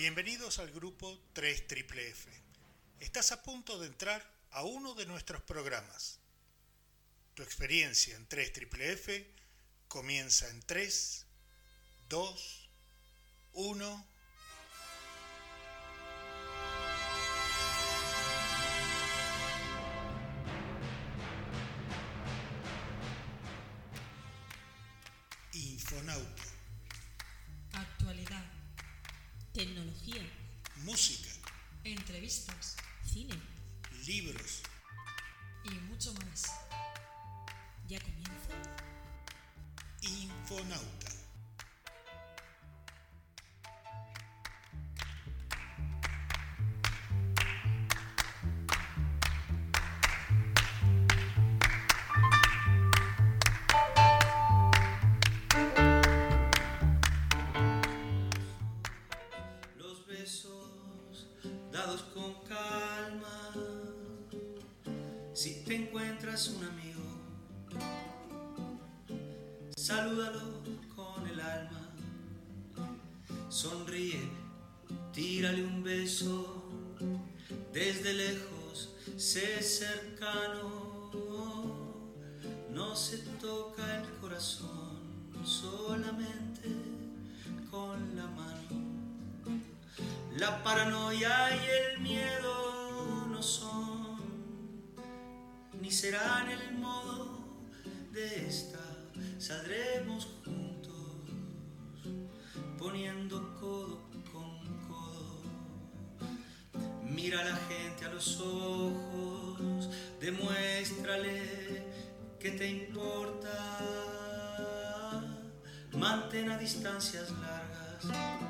Bienvenidos al grupo 3 F. Estás a punto de entrar a uno de nuestros programas. Tu experiencia en 3 F comienza en 3, 2, 1. La paranoia y el miedo no son, ni serán el modo de esta. Saldremos juntos, poniendo codo con codo. Mira a la gente a los ojos, demuéstrale que te importa. Mantén a distancias largas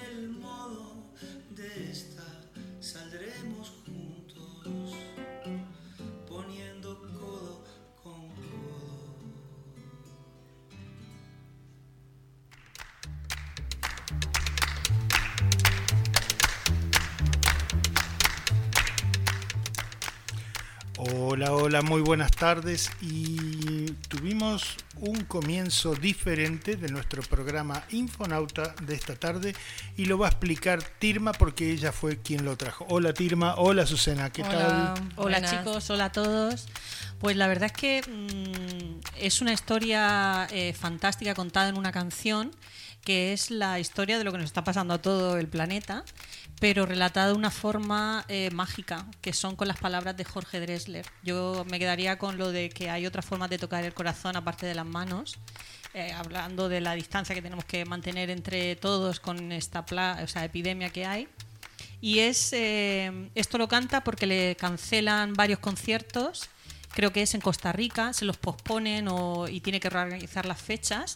saldremos juntos poniendo codo con codo. Hola, hola, muy buenas tardes y tuvimos un comienzo diferente de nuestro programa Infonauta de esta tarde y lo va a explicar Tirma porque ella fue quien lo trajo. Hola Tirma, hola Susana, ¿qué Hola. tal? Hola Buenas. chicos, hola a todos. Pues la verdad es que mm, es una historia eh, fantástica contada en una canción que es la historia de lo que nos está pasando a todo el planeta, pero relatada de una forma eh, mágica, que son con las palabras de Jorge Dressler. Yo me quedaría con lo de que hay otras formas de tocar el corazón aparte de las manos, eh, hablando de la distancia que tenemos que mantener entre todos con esta pla- o sea, epidemia que hay. Y es eh, esto lo canta porque le cancelan varios conciertos, creo que es en Costa Rica, se los posponen o- y tiene que reorganizar las fechas.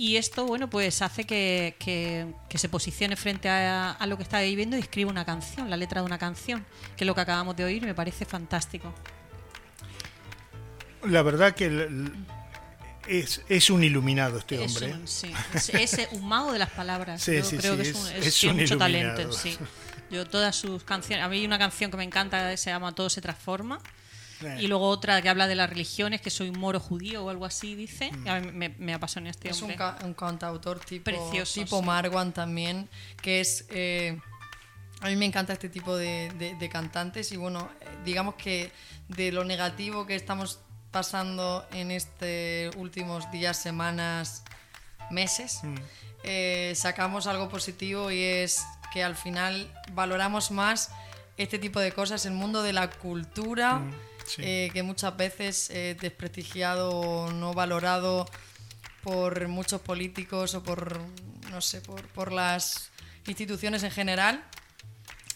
Y esto, bueno, pues hace que, que- que se posicione frente a, a lo que está viviendo y escriba una canción, la letra de una canción, que es lo que acabamos de oír y me parece fantástico. La verdad que el- el- es, es un iluminado este Es hombre. un, sí, es, es un mago de las palabras. Sí, Yo sí, creo que es, tiene un mucho iluminado. talento. Sí. Yo todas sus canciones, a mí hay una canción que me encanta se llama Todo se transforma. Y luego otra que habla de las religiones, que soy un moro judío o algo así, dice. Mí me, me apasiona este Es un, hombre. ca- un cantautor tipo, Precioso, tipo sí. Marwan también, que es... eh, a mí me encanta este tipo de, de- de cantantes y bueno, eh, digamos que de lo negativo que estamos pasando en estos últimos días, semanas, meses, Mm. eh, sacamos algo positivo y es que al final valoramos más este tipo de cosas, el mundo de la cultura, Mm, sí. eh, que muchas veces es desprestigiado o no valorado por muchos políticos o por, no sé, por, por las instituciones en general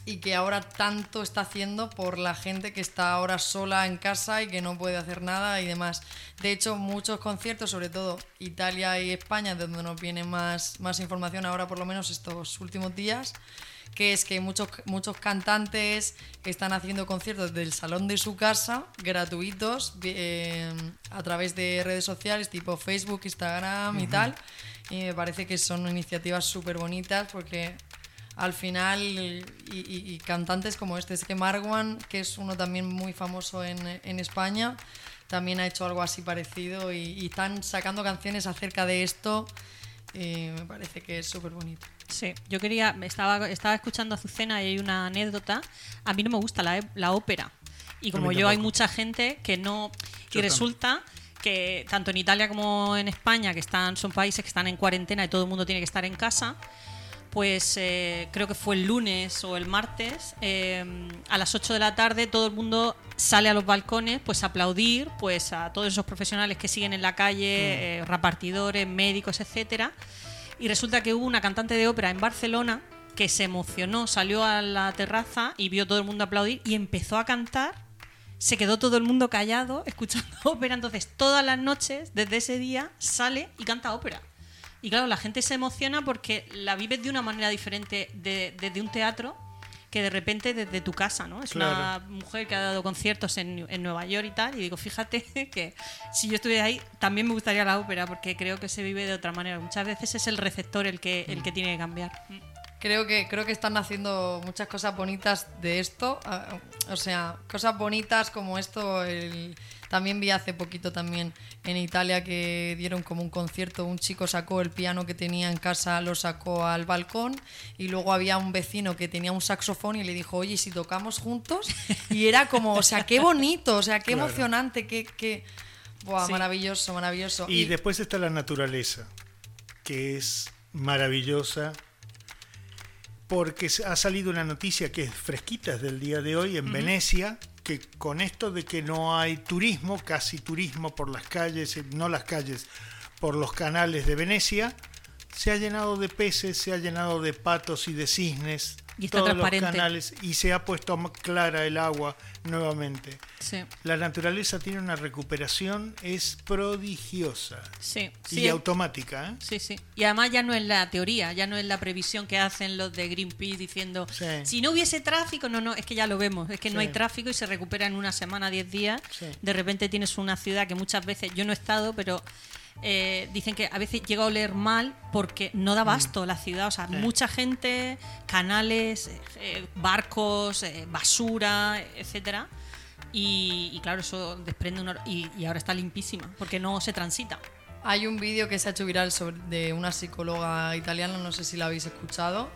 y que ahora tanto está haciendo por la gente que está ahora sola en casa y que no puede hacer nada y demás. De hecho, muchos conciertos, sobre todo Italia y España, de donde nos viene más, más información ahora por lo menos estos últimos días, que es que muchos, muchos cantantes están haciendo conciertos del salón de su casa, gratuitos, eh, a través de redes sociales tipo Facebook, Instagram y tal. Y me parece que son iniciativas súper bonitas porque al final, y, y- y cantantes como este, es que Marwan, que es uno también muy famoso en, en España, también ha hecho algo así parecido y, y están sacando canciones acerca de esto y me parece que es súper bonito. Sí, yo quería, estaba, estaba escuchando a Azucena y hay una anécdota. A mí no me gusta la, la ópera. Y como yo hay mucha gente que no... Yo Y resulta que tanto en Italia como en España, que están, son países que están en cuarentena y todo el mundo tiene que estar en casa, pues eh, creo que fue el lunes o el martes, eh, a las 8 de la tarde todo el mundo sale a los balcones pues a aplaudir pues a todos esos profesionales que siguen en la calle, eh, repartidores, médicos, etcétera. Y resulta que hubo una cantante de ópera en Barcelona que se emocionó, salió a la terraza y vio todo el mundo aplaudir y empezó a cantar. Se quedó todo el mundo callado escuchando ópera. Entonces, todas las noches, desde ese día, sale y canta ópera. Y claro, la gente se emociona porque la vives de una manera diferente de- desde un teatro que de repente desde tu casa, ¿no? Es una mujer que ha dado conciertos en, en Nueva York y tal, y digo, fíjate que si yo estuviera ahí, también me gustaría la ópera, porque creo que se vive de otra manera. Muchas veces es el receptor el que, el que tiene que cambiar. Creo que, creo que están haciendo muchas cosas bonitas de esto. ah, O sea, cosas bonitas como esto. el- también vi hace poquito también en Italia que dieron como un concierto. Un chico sacó el piano que tenía en casa, lo sacó al balcón. Y luego había un vecino que tenía un saxofón y le dijo, oye, ¿y si tocamos juntos. Y era como, o sea, qué bonito, o sea, qué Claro. emocionante, qué... qué... Buah, Sí. maravilloso, maravilloso. Y después está la naturaleza, que es maravillosa, porque ha salido una noticia que es fresquita es del día de hoy en Venecia, que con esto de que no hay turismo, casi turismo por las calles, eh, no las calles, por los canales de Venecia, se ha llenado de peces, se ha llenado de patos y de cisnes, Y está todos transparente. los canales, y se ha puesto clara el agua nuevamente. Sí, La naturaleza tiene una recuperación, es prodigiosa sí. y automática. ¿eh? Sí, sí. Y además ya no es la teoría, ya no es la previsión que hacen los de Greenpeace diciendo, Sí. si no hubiese tráfico, no, no, es que ya lo vemos, es que no hay tráfico y se recupera en una semana, 10 días. De repente tienes una ciudad que muchas veces, yo no he estado, pero eh, dicen que a veces llega a oler mal porque no da basto la ciudad, o sea, Sí. mucha gente, canales, eh, barcos, eh, basura, etcétera. Y, y claro, eso desprende un... Y, y ahora está limpísima, porque no se transita. Hay un vídeo que se ha hecho viral sobre, de una psicóloga italiana, no sé si la habéis escuchado,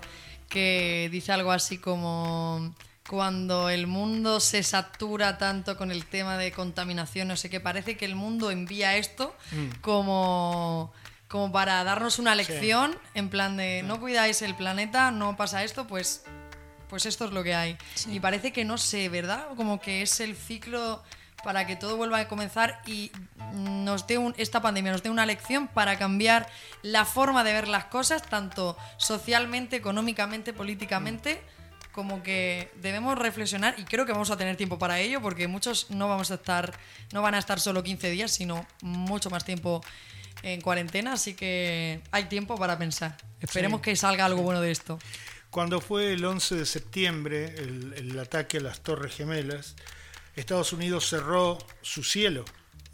que dice algo así como cuando el mundo se satura tanto con el tema de contaminación, no sé qué, parece que el mundo envía esto como, como para darnos una lección, en plan de no cuidáis el planeta, no pasa esto, pues pues esto es lo que hay. Y parece que no sé, ¿verdad? Como que es el ciclo para que todo vuelva a comenzar y nos dé un, esta pandemia nos dé una lección para cambiar la forma de ver las cosas, tanto socialmente, económicamente, políticamente, como que debemos reflexionar y creo que vamos a tener tiempo para ello porque muchos no vamos a estar, no van a estar solo 15 días, sino mucho más tiempo en cuarentena, así que hay tiempo para pensar. Esperemos Sí, que salga algo bueno de esto. Cuando fue el 11 de septiembre el, el ataque a las Torres Gemelas, Estados Unidos cerró su cielo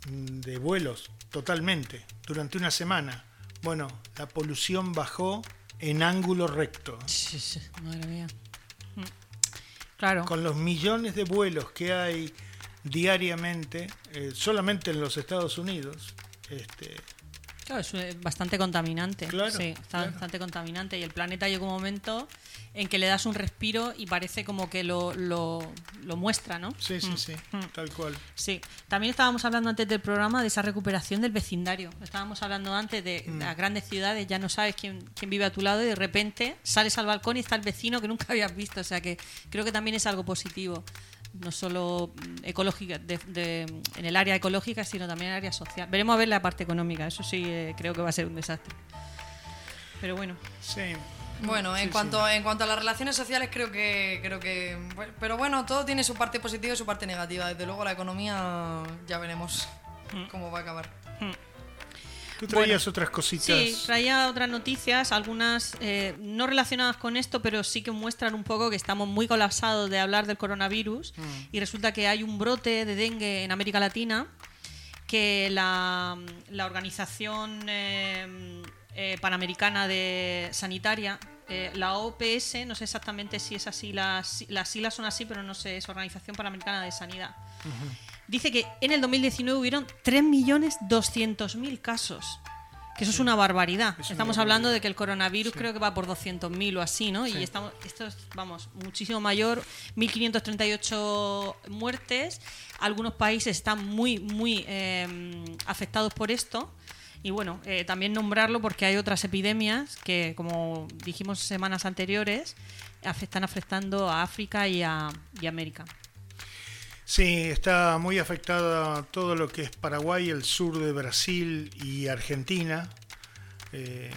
de vuelos totalmente durante una semana. Bueno, la polución bajó en ángulo recto. Sí, sí, madre mía. Con los millones de vuelos que hay diariamente, eh, solamente en los Estados Unidos, este, Claro, es eh, bastante contaminante. Claro, sí, está claro. bastante contaminante. Y el planeta llega un momento en que le das un respiro y parece como que lo, lo, lo muestra, ¿no? sí, sí, Mm, sí, mm. tal cual. Sí, también estábamos hablando antes del programa de esa recuperación del vecindario. Estábamos hablando antes de Mm. las grandes ciudades, ya no sabes quién, quién vive a tu lado y de repente sales al balcón y está el vecino que nunca habías visto. O sea que creo que también es algo positivo, no solo mm, ecológica, de- de- en el área ecológica, sino también en el área social. Veremos a ver la parte económica, eso sí eh, creo que va a ser un desastre. Pero bueno, Sí. Bueno, en Sí, cuanto en cuanto a las relaciones sociales creo que creo que bueno, pero bueno, todo tiene su parte positiva y su parte negativa. Desde luego la economía ya veremos cómo va a acabar. Tú traías Bueno, otras cositas. Sí, traía otras noticias, algunas eh, no relacionadas con esto, pero sí que muestran un poco que estamos muy colapsados de hablar del coronavirus Mm. y resulta que hay un brote de dengue en América Latina que la, la Organización eh, eh, Panamericana de Sanitaria, eh, la OPS, no sé exactamente si es así, las, las siglas son así, pero no sé, es Organización Panamericana de Sanidad. Dice que en el 2019 hubieron 3.200.000 casos. Que eso es una barbaridad. Es una estamos hablando barbaridad. de que el coronavirus creo que va por 200.000 o así, ¿no? Sí. Y estamos, esto es, vamos, muchísimo mayor. 1.538 muertes. Algunos países están muy, muy eh, afectados por esto. Y bueno, eh, también nombrarlo porque hay otras epidemias que, como dijimos semanas anteriores, están afectando a África y a, y a América. Sí, está muy afectada todo lo que es Paraguay, el sur de Brasil y Argentina, eh,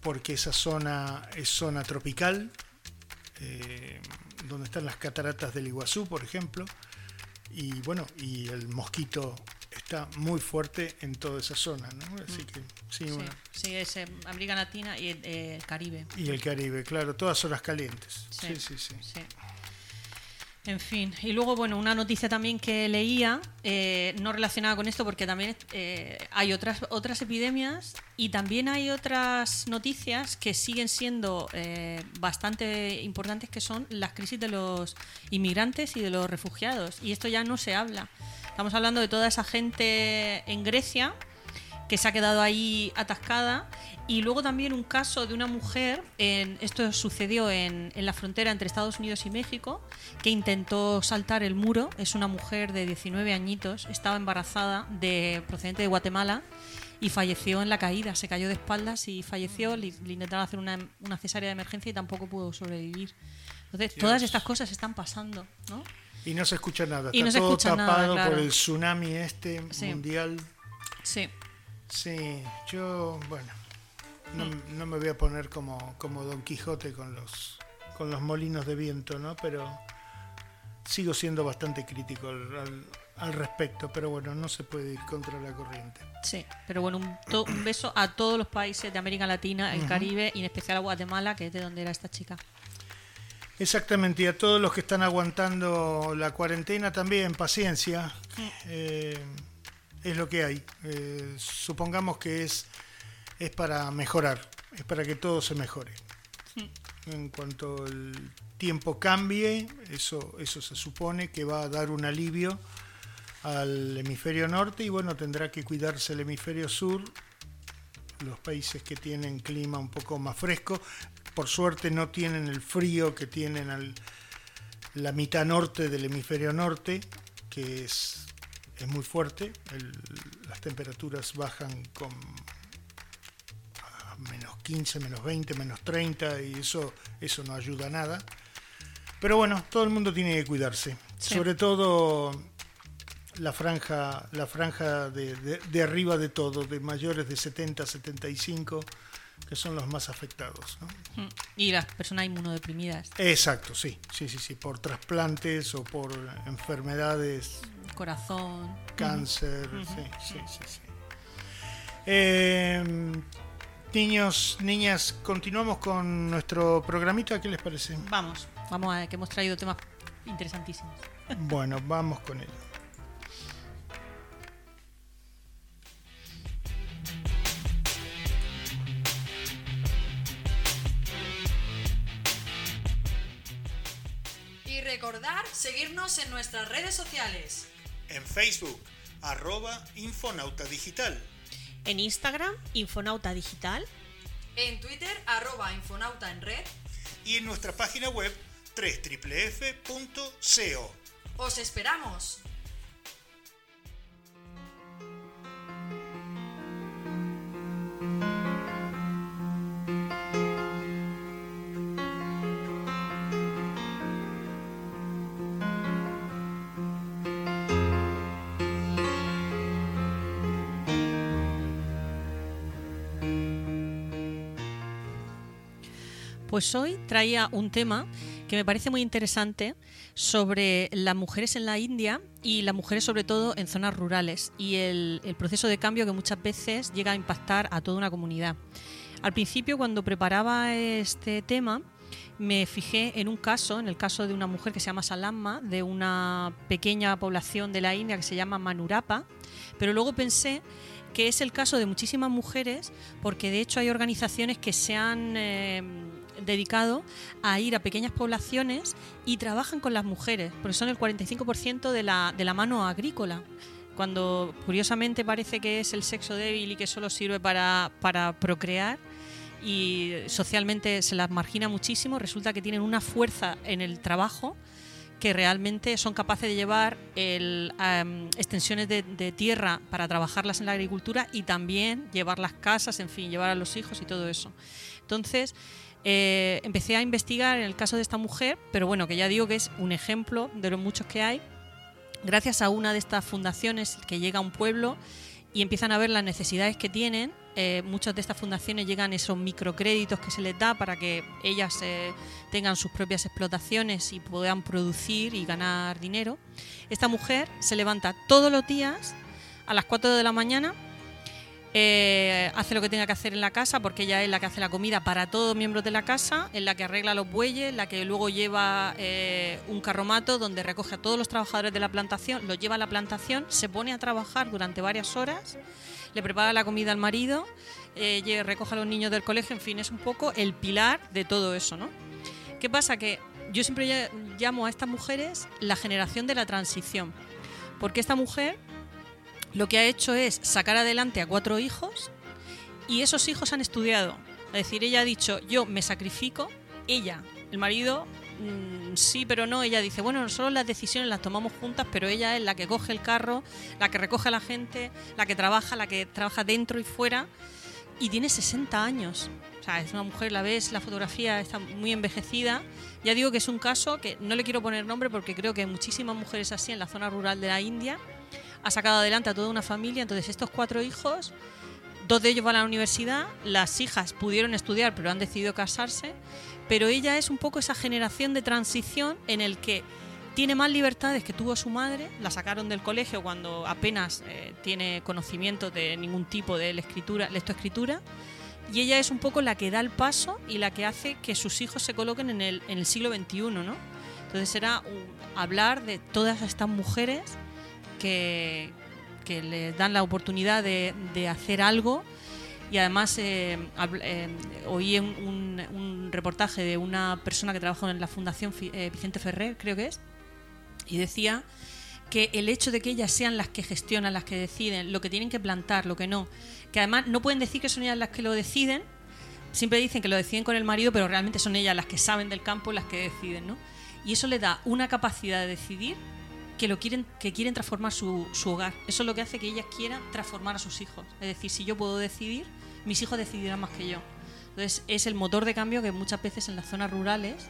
porque esa zona es zona tropical, eh, donde están las cataratas del Iguazú, por ejemplo, y bueno, y el mosquito está muy fuerte en toda esa zona, ¿no? Así que sí, Sí, bueno. sí, es eh, América Latina y el Caribe. Y el Caribe, claro, todas zonas calientes. Sí, sí, sí. sí. En fin, y luego, bueno, una noticia también que leía, eh, no relacionada con esto, porque también eh, hay otras, otras epidemias y también hay otras noticias que siguen siendo eh, bastante importantes, que son las crisis de los inmigrantes y de los refugiados. Y esto ya no se habla. Estamos hablando de toda esa gente en Grecia que se ha quedado ahí atascada. Y luego también un caso de una mujer, en, esto sucedió en, en la frontera entre Estados Unidos y México, que intentó saltar el muro. Es una mujer de 19 añitos, estaba embarazada, de, procedente de Guatemala, y falleció en la caída. Se cayó de espaldas y falleció. Le, le intentaron hacer una, una cesárea de emergencia y tampoco pudo sobrevivir. Entonces, todas estas cosas están pasando, ¿no? Y no se escucha nada, Y está no todo escucha nada, tapado claro. por el tsunami este Sí. mundial. Sí. Sí, yo, bueno, no, no me voy a poner como, como Don Quijote con los, con los molinos de viento, ¿no? Pero sigo siendo bastante crítico al, al- al respecto, pero bueno, no se puede ir contra la corriente. Sí, pero bueno, un, to- un beso a todos los países de América Latina, el Caribe y en especial a Guatemala, que es de donde era esta chica. Exactamente, y a todos los que están aguantando la cuarentena también, paciencia, eh, es lo que hay. Eh, supongamos que es, es para mejorar, es para que todo se mejore. En cuanto el tiempo cambie, eso, eso se supone que va a dar un alivio al hemisferio norte y bueno, tendrá que cuidarse el hemisferio sur, los países que tienen clima un poco más fresco. Por suerte no tienen el frío que tienen al, la mitad norte del hemisferio norte, que es, es muy fuerte. El- las temperaturas bajan con a menos 15, menos 20, menos 30 y eso, eso no ayuda a nada. Pero bueno, todo el mundo tiene que cuidarse. Sí. Sobre todo la franja, la franja de, de- de arriba de todo, de mayores de 70, 75, que son los más afectados. ¿no? Mm. Y las personas inmunodeprimidas, Exacto, sí, sí, sí, sí, por trasplantes o por enfermedades, corazón. cáncer, sí, sí, sí, sí. Eh, niños, niñas, continuamos con nuestro programita, ¿qué les parece? Vamos, vamos a ver, que hemos traído temas interesantísimos. Bueno, vamos con ello. Seguirnos en nuestras redes sociales. En Facebook, arroba Infonauta Digital. En Instagram, Infonauta Digital. En Twitter, arroba Infonauta en red. Y en nuestra página web, www.co. ¡Os esperamos! Pues hoy traía un tema que me parece muy interesante sobre las mujeres en la India y las mujeres sobre todo en zonas rurales y el, el proceso de cambio que muchas veces llega a impactar a toda una comunidad. Al principio, cuando preparaba este tema, me fijé en un caso, en el caso de una mujer que se llama Salamma, de una pequeña población de la India que se llama Manurapa, pero luego pensé que es el caso de muchísimas mujeres, porque de hecho hay organizaciones que se han eh, dedicado a ir a pequeñas poblaciones y trabajan con las mujeres, porque son el 45% de la, de la mano agrícola. Cuando curiosamente parece que es el sexo débil y que solo sirve para, para procrear, y socialmente se las margina muchísimo, resulta que tienen una fuerza en el trabajo que realmente son capaces de llevar el, am, extensiones de, de tierra para trabajarlas en la agricultura y también llevar las casas, en fin, llevar a los hijos y todo eso. Entonces, eh, empecé a investigar en el caso de esta mujer, pero bueno, que ya digo que es un ejemplo de los muchos que hay, gracias a una de estas fundaciones que llega a un pueblo y empiezan a ver las necesidades que tienen. Eh, muchas de estas fundaciones llegan esos microcréditos que se les da para que ellas eh, tengan sus propias explotaciones y puedan producir y ganar dinero. Esta mujer se levanta todos los días a las 4 de la mañana, eh, hace lo que tenga que hacer en la casa porque ella es la que hace la comida para todos los miembros de la casa, es la que arregla los bueyes, la que luego lleva eh, un carromato donde recoge a todos los trabajadores de la plantación, los lleva a la plantación, se pone a trabajar durante varias horas, le prepara la comida al marido, eh, recoge a los niños del colegio, en fin, es un poco el pilar de todo eso, ¿no? ¿Qué pasa? Que yo siempre ll- llamo a estas mujeres la generación de la transición, porque esta mujer lo que ha hecho es sacar adelante a cuatro hijos y esos hijos han estudiado. Es decir, ella ha dicho, yo me sacrifico, ella, el marido, mm, sí, pero no, ella dice, bueno, nosotros las decisiones las tomamos juntas, pero ella es la que coge el carro, la que recoge a la gente, la que trabaja, la que trabaja dentro y fuera, y tiene 60 años. O sea, es una mujer, la ves, la fotografía está muy envejecida. Ya digo que es un caso que no le quiero poner nombre porque creo que hay muchísimas mujeres así en la zona rural de la India ha sacado adelante a toda una familia. Entonces, estos cuatro hijos, dos de ellos van a la universidad, las hijas pudieron estudiar, pero han decidido casarse. Pero ella es un poco esa generación de transición en el que tiene más libertades que tuvo su madre. La sacaron del colegio cuando apenas eh, tiene conocimiento de ningún tipo de escritura, lectoescritura. Y ella es un poco la que da el paso y la que hace que sus hijos se coloquen en el, en el siglo XXI, ¿no? Entonces era un- hablar de todas estas mujeres que, les dan la oportunidad de, hacer algo y además eh, eh, oí un, reportaje de una persona que trabaja en la Fundación eh, Vicente Ferrer, creo que es, y decía que el hecho de que ellas sean las que gestionan, las que deciden, lo que tienen que plantar, lo que no, que además no pueden decir que son ellas las que lo deciden, siempre dicen que lo deciden con el marido, pero realmente son ellas las que saben del campo y las que deciden, ¿no? Y eso le da una capacidad de decidir que lo quieren, que quieren transformar su, su hogar. Eso es lo que hace que ellas quieran transformar a sus hijos. Es decir, si yo puedo decidir, mis hijos decidirán más que yo. Entonces es el motor de cambio que muchas veces en las zonas rurales,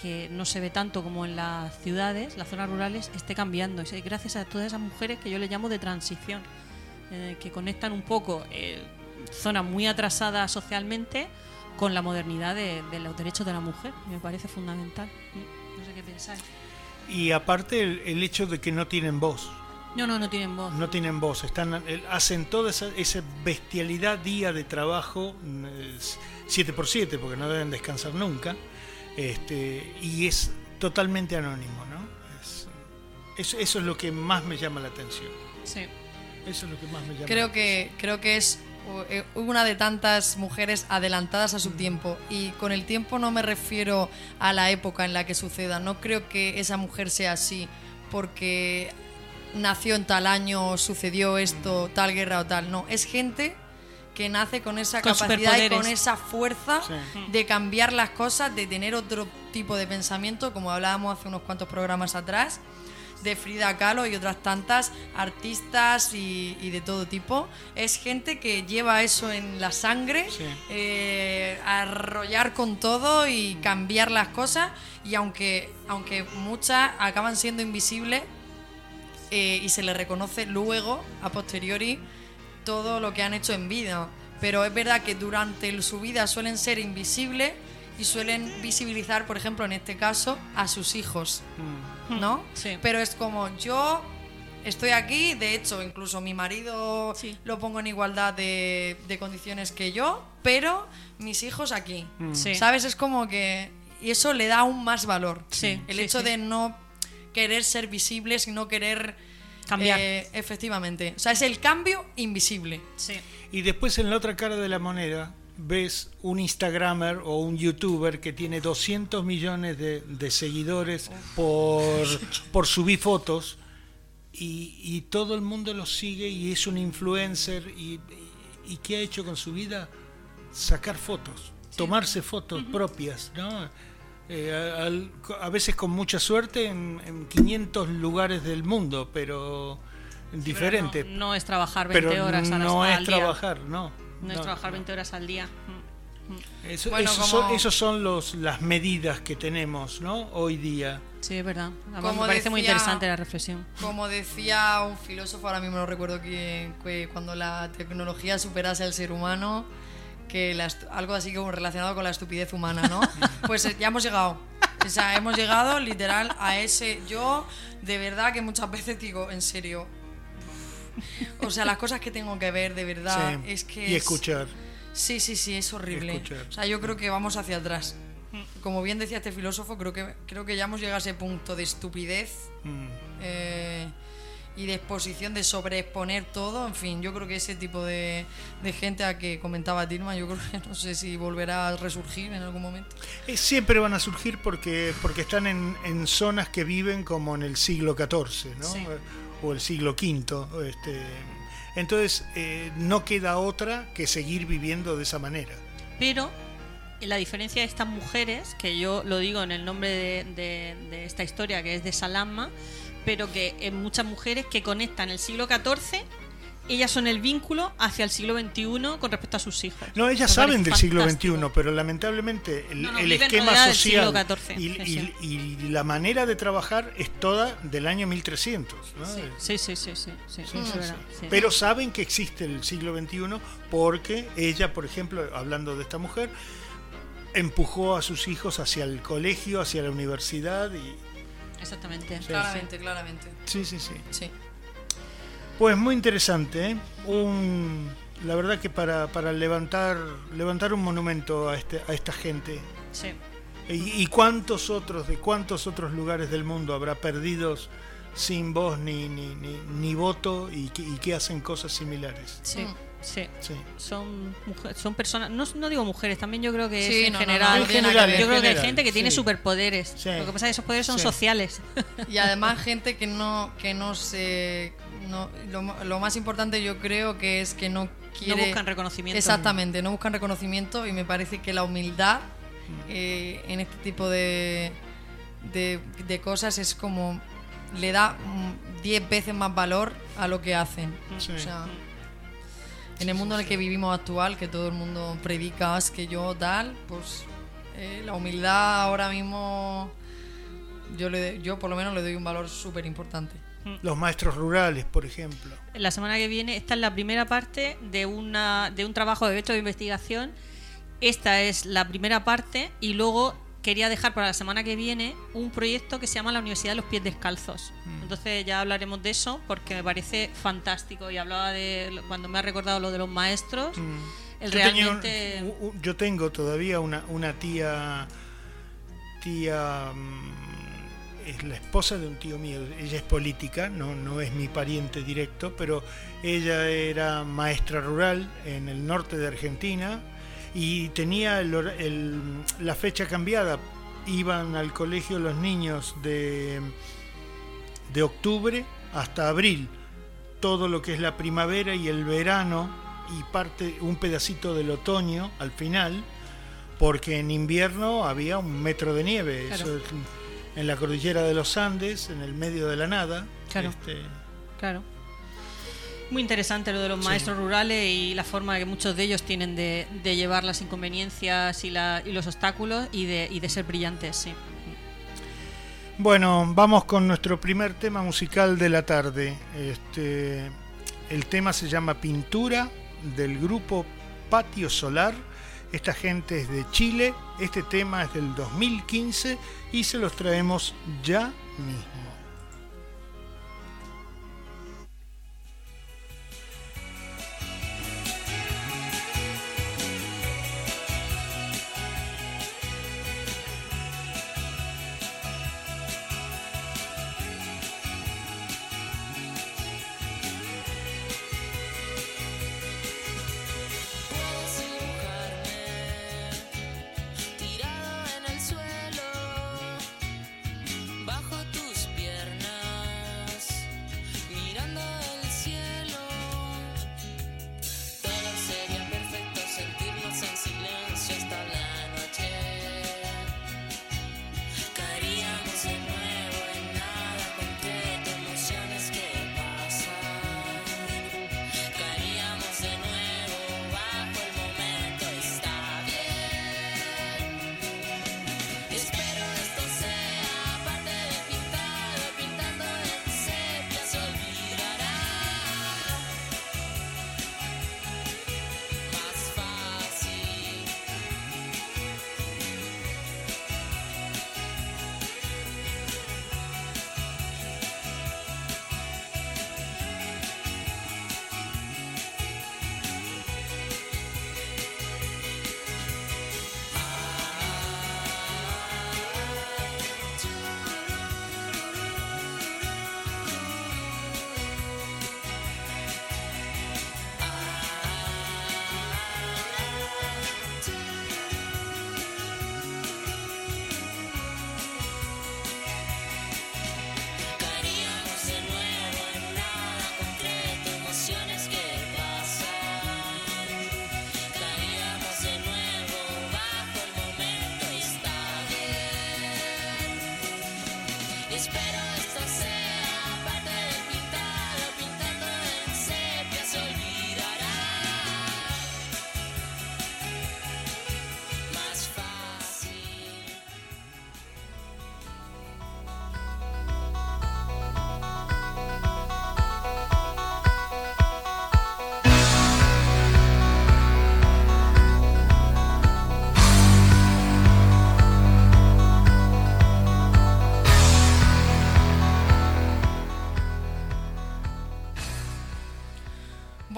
que no se ve tanto como en las ciudades, las zonas rurales esté cambiando. Es gracias a todas esas mujeres que yo le llamo de transición, eh, que conectan un poco eh, zonas muy atrasadas socialmente con la modernidad de, de los derechos de la mujer. Me parece fundamental. No sé qué pensáis. Y aparte el, el hecho de que no tienen voz. No, no, no tienen voz. No tienen voz, están, el- hacen toda esa, esa bestialidad día de trabajo, 7x7, porque no deben descansar nunca, este, y es totalmente anónimo, ¿no? Es- eso, eso es lo que más me llama la atención. Sí. Eso es lo que más me llama Creo la que, creo que es eh, una de tantas mujeres adelantadas a su tiempo. Y con el tiempo no me refiero a la época en la que suceda. No creo que esa mujer sea así porque nació en tal año, sucedió esto, tal guerra o tal. No, es gente que nace con esa Con capacidad y con esa fuerza Sí. de cambiar las cosas, de tener otro tipo de pensamiento, como hablábamos hace unos cuantos programas atrás, de Frida Kahlo y otras tantas artistas y, y de todo tipo. Es gente que lleva eso en la sangre, Sí. eh, arrollar con todo y cambiar las cosas. Y aunque, aunque muchas acaban siendo invisibles eh, y se les reconoce luego, a posteriori, todo lo que han hecho en vida. Pero es verdad que durante su vida suelen ser invisibles y suelen visibilizar, por ejemplo, en este caso, a sus hijos, ¿no? Sí. Pero es como yo estoy aquí, de hecho, incluso mi marido Sí. lo pongo en igualdad de, de condiciones que yo, pero mis hijos aquí. Sí. ¿Sabes? Es como que. Y eso le da aún más valor. Sí, El sí, hecho sí. de no querer ser visibles y no querer. Cambiar. eh, efectivamente. O sea, es el cambio invisible. Sí. Y después en la otra cara de la moneda ves un Instagramer o un YouTuber que tiene 200 millones de, de seguidores por, por subir fotos y, y todo el mundo lo sigue y es un influencer y, y, y ¿qué ha hecho con su vida? Sacar fotos, tomarse fotos propias, ¿no? Eh, a, al- a veces con mucha suerte en, en 500 lugares del mundo, pero diferente. No, no es trabajar 20 pero horas a la- no al es día. trabajar, no. No, es trabajar 20 horas al día. Eso- Bueno, esos, como- son, esos son los, las medidas que tenemos ¿no? hoy día. Sí, es verdad. Además, Como me parece muy decía- interesante la reflexión. Como decía un filósofo, ahora mismo no recuerdo quién, que cuando la tecnología superase al ser humano, que la algo así como relacionado con la estupidez humana, ¿no? Pues eh, ya hemos llegado. O sea, hemos llegado literal a ese. Yo, de verdad, que muchas veces digo, en serio. O sea, las cosas que tengo que ver, de verdad, Sí, es que. y es- escuchar. Sí, sí, sí, es horrible. Escuchar. O sea, yo creo que vamos hacia atrás. Como bien decía este filósofo, creo que, creo que ya hemos llegado a ese punto de estupidez Mm. eh, y de exposición, de sobreexponer todo. En fin, yo creo que ese tipo de, de gente a que comentaba Tilma, yo creo que no sé si volverá a resurgir en algún momento. Eh, Siempre van a surgir porque, porque están en, en zonas que viven como en el siglo XIV ¿no? Sí. Eh, o el siglo V. Este, entonces eh, no queda otra que seguir viviendo de esa manera. Pero la diferencia de estas mujeres, que yo lo digo en el nombre de, de- esta historia, que es de Salamma, pero que en muchas mujeres que conectan el siglo XIV, ellas son el vínculo hacia el siglo XXI con respecto a sus hijos. No, ellas Me saben del siglo. XXI, pero lamentablemente el, No, no, el viven esquema del social siglo XIV, y, sí, y- y la manera de trabajar es toda del año 1300. ¿no? Sí, sí, sí, sí, sí, sí, Sí, es sí, verdad, sí. sí. Pero saben que existe el siglo XXI porque ella, por ejemplo, hablando de esta mujer, empujó a sus hijos hacia el colegio, hacia la universidad y Exactamente. Claramente, claramente. sí, sí, sí. Sí. Pues muy interesante, ¿eh? Un, la verdad que para, para levantar levantar un monumento a este a esta gente. Sí. ¿Y, y cuántos otros de cuántos otros lugares del mundo habrá perdidos sin voz ni ni, ni, ni voto y que, y que hacen cosas similares? Sí, Mm. sí. Sí. Son, mujer- son personas, no, no digo mujeres, también yo creo que Sí, es en no, no, no, general. no yo creo que hay gente que tiene superpoderes. Sí. Lo que pasa es que esos poderes son Sí. sociales. Y además gente que no, que no se... No, lo, lo más importante yo creo que es que no quiere... No buscan reconocimiento. Exactamente, no buscan reconocimiento y me parece que la humildad eh, en este tipo de, de, de cosas es como... Le da 10 veces más valor a lo que hacen. Sí. O sea, en el mundo en el que vivimos actual, que todo el mundo predica "Haz que yo tal, pues eh, la humildad ahora mismo yo, le, yo por lo menos le doy un valor súper importante. Los maestros rurales, por ejemplo. La semana que viene, esta es la primera parte de, una, de un trabajo de hecho de investigación. Esta es la primera parte y luego quería dejar para la semana que viene un proyecto que se llama la Universidad de los Pies Descalzos. Entonces ya hablaremos de eso porque me parece fantástico y hablaba de cuando me ha recordado lo de los maestros. El Yo, tenía realmente... u- yo tengo todavía una, una tía, tía, mm, es la esposa de un tío mío, ella es política, no, no es mi pariente directo, pero ella era maestra rural en el norte de Argentina y tenía el el- la fecha cambiada, iban al colegio los niños de, de octubre hasta abril, todo lo que es la primavera y el verano y parte un pedacito del otoño al final, porque en invierno había un metro de nieve, Claro. eso es en la cordillera de los Andes, en el medio de la nada. Claro. Este, Claro. Muy interesante lo de los maestros rurales y la forma que muchos de ellos tienen de, de llevar las inconveniencias y, la- y los obstáculos y de, y de ser brillantes, sí. Bueno, vamos con nuestro primer tema musical de la tarde. Este, el tema se llama Pintura del grupo Patio Solar Esta gente es de Chile, este tema es del 2015 y se los traemos ya mismo.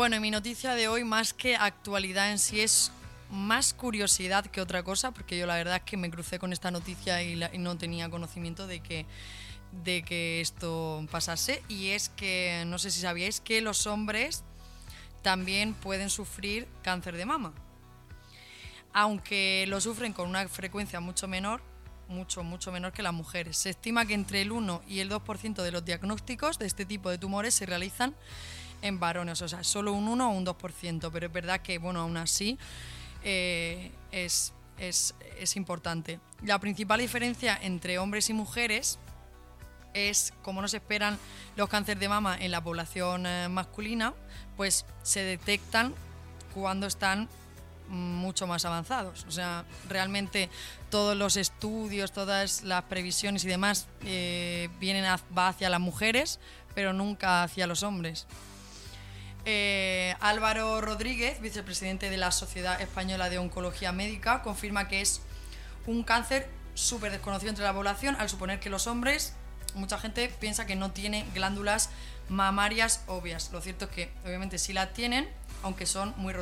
Bueno, mi noticia de hoy, más que actualidad en sí, es más curiosidad que otra cosa, porque yo la verdad es que me crucé con esta noticia y, no tenía conocimiento de que, de que esto pasase. Y es que, no sé si sabíais, que los hombres también pueden sufrir cáncer de mama. Aunque lo sufren con una frecuencia mucho menor, mucho, mucho menor que las mujeres. Se estima que entre el 1 y el 2% de los diagnósticos de este tipo de tumores se realizan en varones, o sea, solo un 1 o un 2%, pero es verdad que, bueno, aún así eh, es, es, es importante. La principal diferencia entre hombres y mujeres es cómo nos esperan los cánceres de mama en la población eh, masculina, pues se detectan cuando están mucho más avanzados. O sea, realmente todos los estudios, todas las previsiones y demás eh, vienen va hacia las mujeres, pero nunca hacia los hombres. Eh, Álvaro Rodríguez, vicepresidente de la Sociedad Española de Oncología Médica, confirma que es un cáncer súper desconocido entre la población, al suponer que los hombres, mucha gente piensa que no tiene glándulas mamarias obvias. Lo cierto es que obviamente sí las tienen, aunque son muy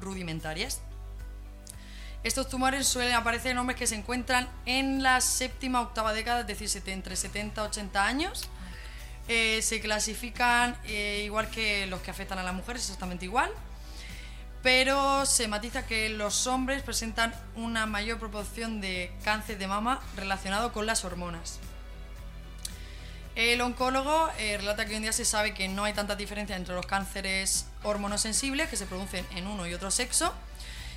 rudimentarias. Estos tumores suelen aparecer en hombres que se encuentran en la séptima octava década, es decir, entre 70 y 80 años eh, se clasifican eh, igual que los que afectan a las mujeres, exactamente igual. Pero se matiza que los hombres presentan una mayor proporción de cáncer de mama relacionado con las hormonas. El oncólogo eh, relata que hoy en día se sabe que no hay tanta diferencia entre los cánceres hormonosensibles que se producen en uno y otro sexo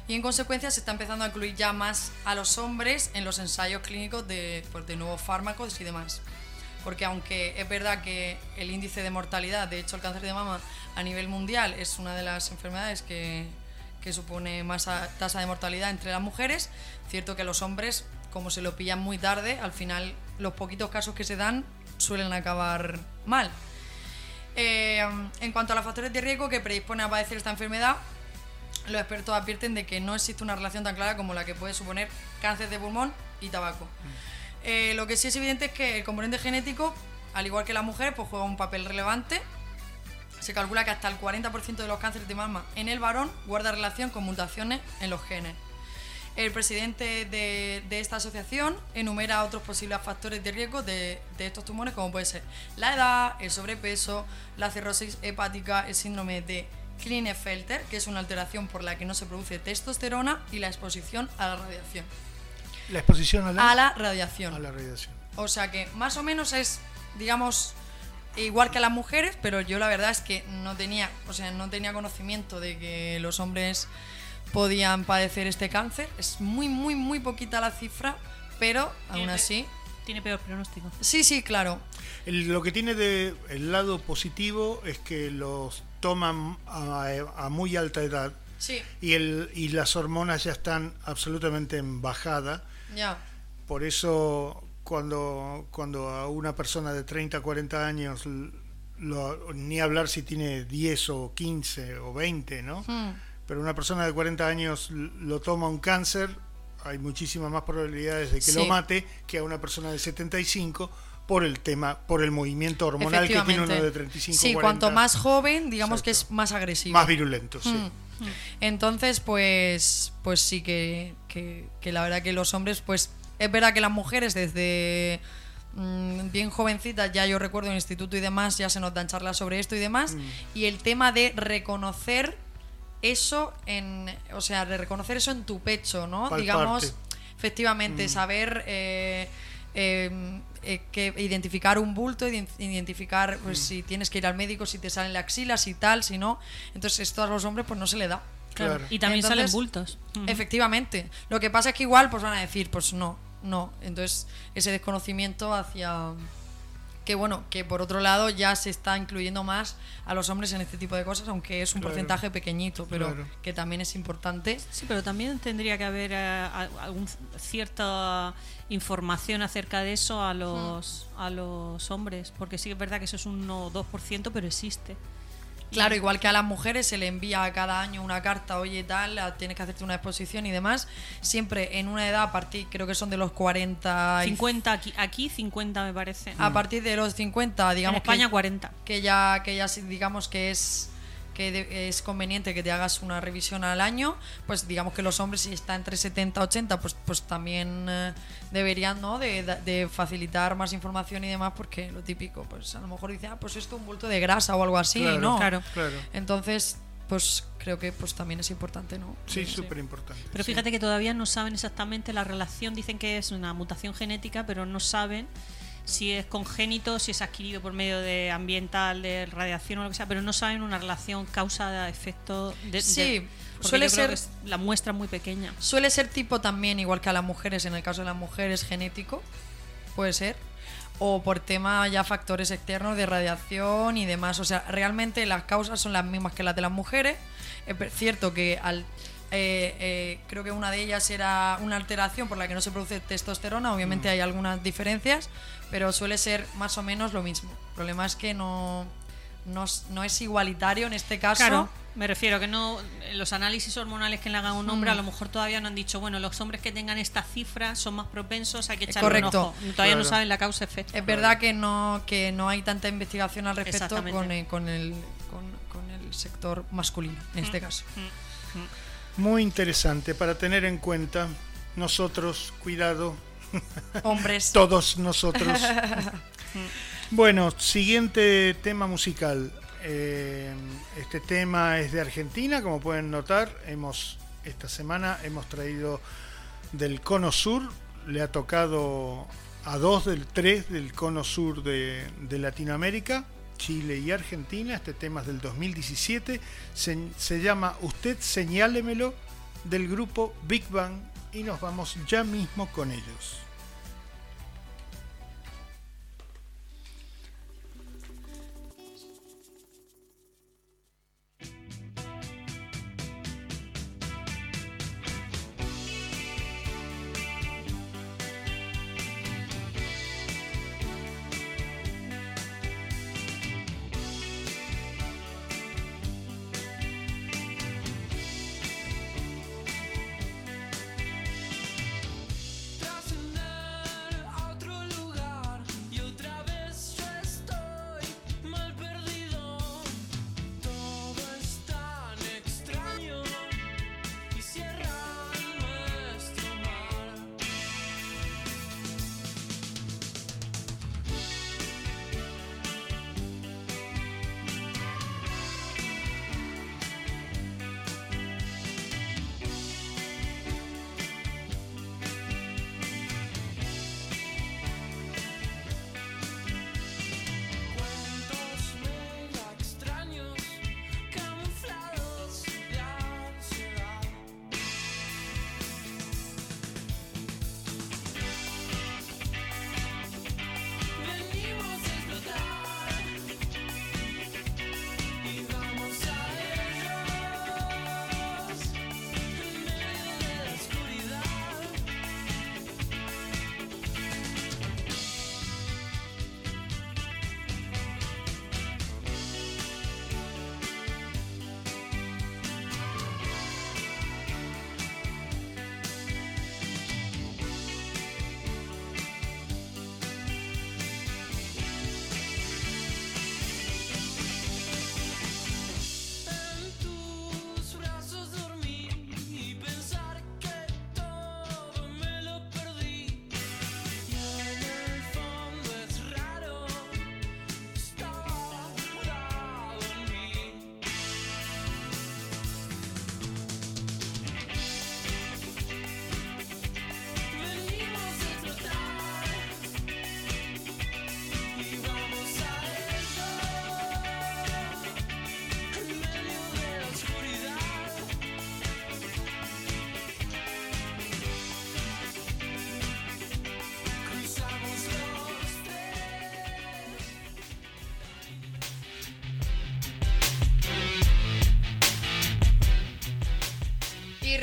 y en consecuencia se está empezando a incluir ya más a los hombres en los ensayos clínicos de, pues, de nuevos fármacos y demás porque aunque es verdad que el índice de mortalidad, de hecho el cáncer de mama a nivel mundial es una de las enfermedades que, supone más tasa de mortalidad entre las mujeres, cierto que los hombres, como se lo pillan muy tarde, al final los poquitos casos que se dan suelen acabar mal. Eh, en cuanto a los factores de riesgo que predisponen a padecer esta enfermedad, los expertos advierten de que no existe una relación tan clara como la que puede suponer cáncer de pulmón y tabaco. Eh, lo que sí es evidente es que el componente genético, al igual que la mujer, pues juega un papel relevante. Se calcula que hasta el 40% de los cánceres de mama en el varón guarda relación con mutaciones en los genes. El presidente de, esta asociación enumera otros posibles factores de riesgo de, de estos tumores, como puede ser la edad, el sobrepeso, la cirrosis hepática, el síndrome de Klinefelter, que es una alteración por la que no se produce testosterona, y la exposición a la radiación. La exposición a la, A la radiación. a la radiación. O sea que más o menos es, digamos, igual que a las mujeres, pero yo la verdad es que no tenía, o sea, no tenía conocimiento de que los hombres podían padecer este cáncer. Es muy, muy, muy poquita la cifra, pero aún así. Tiene peor pronóstico. Sí, sí, claro. El- lo que tiene de el lado positivo es que los toman a, a muy alta edad Sí, y, el, y las hormonas ya están absolutamente en bajada. Por eso cuando, cuando a una persona de 30, 40 años, lo- ni hablar si tiene 10 o 15 o 20, ¿no? Hmm. Pero una persona de 40 años lo toma un cáncer, hay muchísimas más probabilidades de que lo mate que a una persona de 75 por el tema, por el movimiento hormonal que tiene uno de 35 Sí, 40, cuanto más joven, digamos que es más agresivo. más virulento, sí. Mm. Entonces, pues, pues sí que, que- que la verdad que los hombres, pues es verdad que las mujeres desde mm, bien jovencitas, ya yo recuerdo en el instituto y demás, ya se nos dan charlas sobre esto y demás, Mm. y el tema de reconocer eso en, o sea, de reconocer eso en tu pecho, ¿no? Palparte. Digamos, efectivamente, Mm. saber eh, eh, eh, que identificar un bulto, ident- identificar Mm. pues, si tienes que ir al médico, si te salen la axila, si tal, si no. Entonces esto a los hombres pues no se le da. Claro. Y también Entonces, salen bultos. Efectivamente. Lo que pasa es que igual pues van a decir, pues no, no. Entonces ese desconocimiento hacia que bueno, que por otro lado ya se está incluyendo más a los hombres en este tipo de cosas, aunque es un Claro. porcentaje pequeñito, pero Claro. que también es importante. Sí, pero también tendría que haber eh, algún cierta información acerca de eso a los a los hombres, porque sí que es verdad que eso es un 1 o 2%, pero existe. Claro, igual que a las mujeres se le envía cada año una carta, oye tal, tienes que hacerte una exposición y demás, siempre en una edad a partir, creo que son de los 40 y 50 aquí, aquí 50 me parece. a partir de los 50, en digamos España que, 40. que ya que ya digamos que es que es conveniente que te hagas una revisión al año, pues digamos que los hombres si está entre 70 y 80, pues pues también eh, deberían, ¿no? De, de facilitar más información y demás porque lo típico, pues a lo mejor dicen, ah, pues esto es un bulto de grasa o algo así, Claro, ¿no? claro. claro. Entonces, pues creo que pues también es importante, ¿no? Sí, súper importante. Pero fíjate que todavía no saben exactamente la relación, dicen que es una mutación genética, pero no saben si es congénito, si es adquirido por medio de ambiental, de radiación o lo que sea, pero no saben una relación causa-efecto. De, Sí, de- porque suele yo creo ser- que es- la muestra es muy pequeña. Suele ser tipo también, igual que a las mujeres, en el caso de las mujeres, genético, puede ser. O por tema ya factores externos de radiación y demás. O sea, realmente las causas son las mismas que las de las mujeres. Es cierto que al, eh, eh, creo que una de ellas era una alteración por la que no se produce testosterona. Obviamente hay algunas diferencias, pero suele ser más o menos lo mismo. El problema es que no, no, es- no es igualitario en este caso. Claro, me refiero que no los análisis hormonales que le hagan a un hombre Mm. a lo mejor todavía no han dicho, bueno, los hombres que tengan esta cifra son más propensos, hay que Es echarle un correcto. ojo. Todavía no saben la causa-efecto. Es verdad que no, que no hay tanta investigación al respecto con el, con, el, con, con el sector masculino, en este caso. Muy interesante para tener en cuenta nosotros, cuidado, Hombres. todos nosotros. bueno, siguiente tema musical. Eh, este tema es de Argentina, como pueden notar, hemos esta semana hemos traído del cono sur, le ha tocado a dos del tres del cono sur de, de Latinoamérica, Chile y Argentina. Este tema es del 2017, se, se llama Usted señálemelo del grupo Big Bang y nos vamos ya mismo con ellos.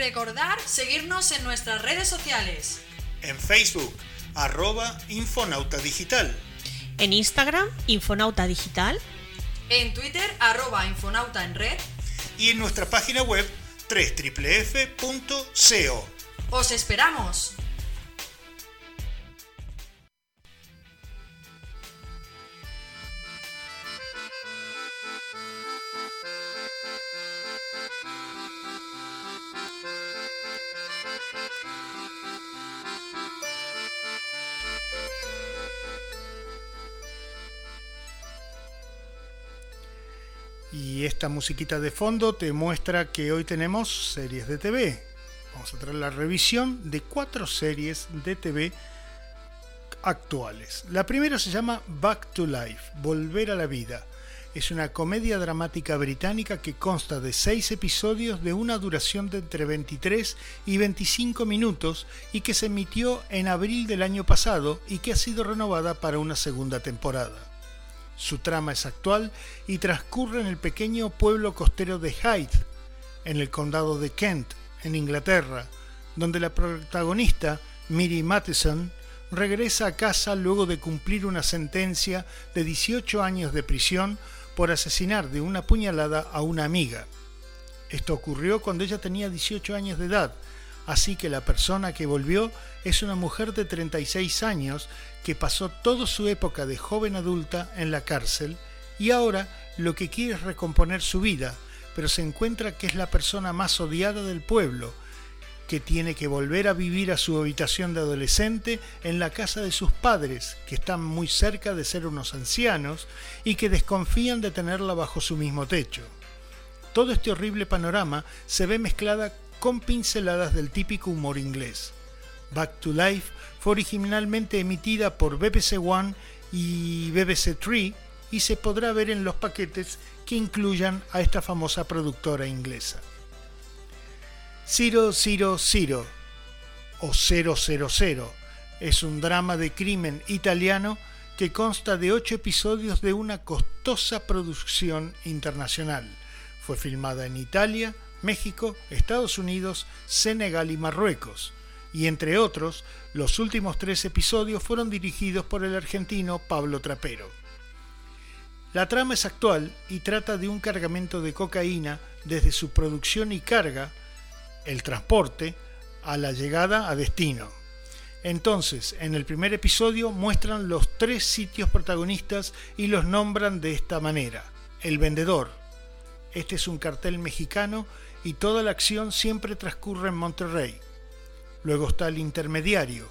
Recordar seguirnos en nuestras redes sociales. En Facebook, arroba Infonauta Digital. En Instagram, Infonauta Digital. En Twitter, arroba Infonauta en red. Y en nuestra página web, www.co. ¡Os esperamos! Esta musiquita de fondo te muestra que hoy tenemos series de TV. Vamos a traer la revisión de cuatro series de TV actuales. La primera se llama Back to Life, Volver a la Vida. Es una comedia dramática británica que consta de seis episodios de una duración de entre 23 y 25 minutos y que se emitió en abril del año pasado y que ha sido renovada para una segunda temporada. Su trama es actual y transcurre en el pequeño pueblo costero de Hythe, en el condado de Kent, en Inglaterra, donde la protagonista, Miri Matheson, regresa a casa luego de cumplir una sentencia de 18 años de prisión por asesinar de una puñalada a una amiga. Esto ocurrió cuando ella tenía 18 años de edad, así que la persona que volvió es una mujer de 36 años que pasó toda su época de joven adulta en la cárcel y ahora lo que quiere es recomponer su vida, pero se encuentra que es la persona más odiada del pueblo, que tiene que volver a vivir a su habitación de adolescente en la casa de sus padres, que están muy cerca de ser unos ancianos y que desconfían de tenerla bajo su mismo techo. Todo este horrible panorama se ve mezclada con pinceladas del típico humor inglés. Back to Life fue originalmente emitida por BBC One y BBC Three y se podrá ver en los paquetes que incluyan a esta famosa productora inglesa. 000 o 000 es un drama de crimen italiano que consta de ocho episodios de una costosa producción internacional. Fue filmada en Italia, México, Estados Unidos, Senegal y Marruecos y entre otros, los últimos tres episodios fueron dirigidos por el argentino Pablo Trapero. La trama es actual y trata de un cargamento de cocaína desde su producción y carga, el transporte, a la llegada a destino. Entonces, en el primer episodio muestran los tres sitios protagonistas y los nombran de esta manera. El vendedor. Este es un cartel mexicano y toda la acción siempre transcurre en Monterrey. Luego está el intermediario.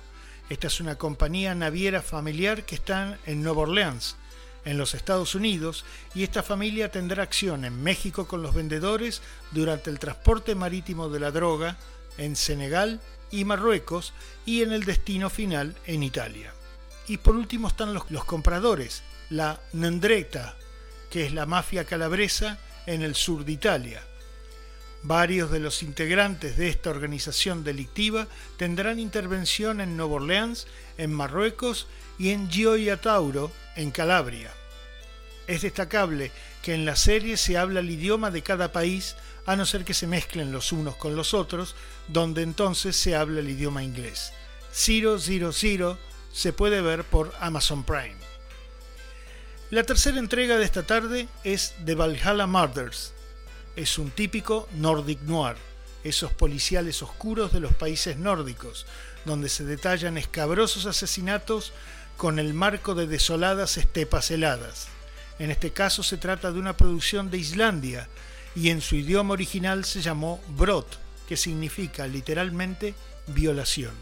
Esta es una compañía naviera familiar que está en Nueva Orleans, en los Estados Unidos, y esta familia tendrá acción en México con los vendedores durante el transporte marítimo de la droga, en Senegal y Marruecos, y en el destino final en Italia. Y por último están los, compradores, la Nandreta, que es la mafia calabresa en el sur de Italia. Varios de los integrantes de esta organización delictiva tendrán intervención en Nueva Orleans, en Marruecos y en Gioia Tauro, en Calabria. Es destacable que en la serie se habla el idioma de cada país, a no ser que se mezclen los unos con los otros, donde entonces se habla el idioma inglés. Zero Zero Zero se puede ver por Amazon Prime. La tercera entrega de esta tarde es The Valhalla Murders, es un típico Nordic Noir, esos policiales oscuros de los países nórdicos, donde se detallan escabrosos asesinatos con el marco de desoladas estepas heladas. En este caso se trata de una producción de Islandia y en su idioma original se llamó Brot, que significa literalmente violación.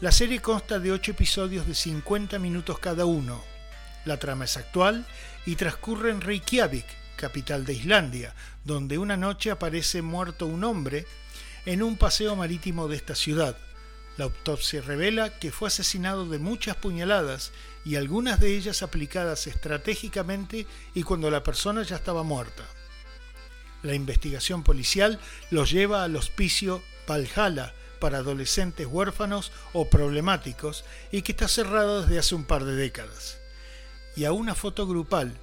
La serie consta de 8 episodios de 50 minutos cada uno. La trama es actual y transcurre en Reykjavik, capital de Islandia, donde una noche aparece muerto un hombre en un paseo marítimo de esta ciudad. La autopsia revela que fue asesinado de muchas puñaladas y algunas de ellas aplicadas estratégicamente y cuando la persona ya estaba muerta. La investigación policial los lleva al hospicio Valhalla para adolescentes huérfanos o problemáticos y que está cerrado desde hace un par de décadas. Y a una foto grupal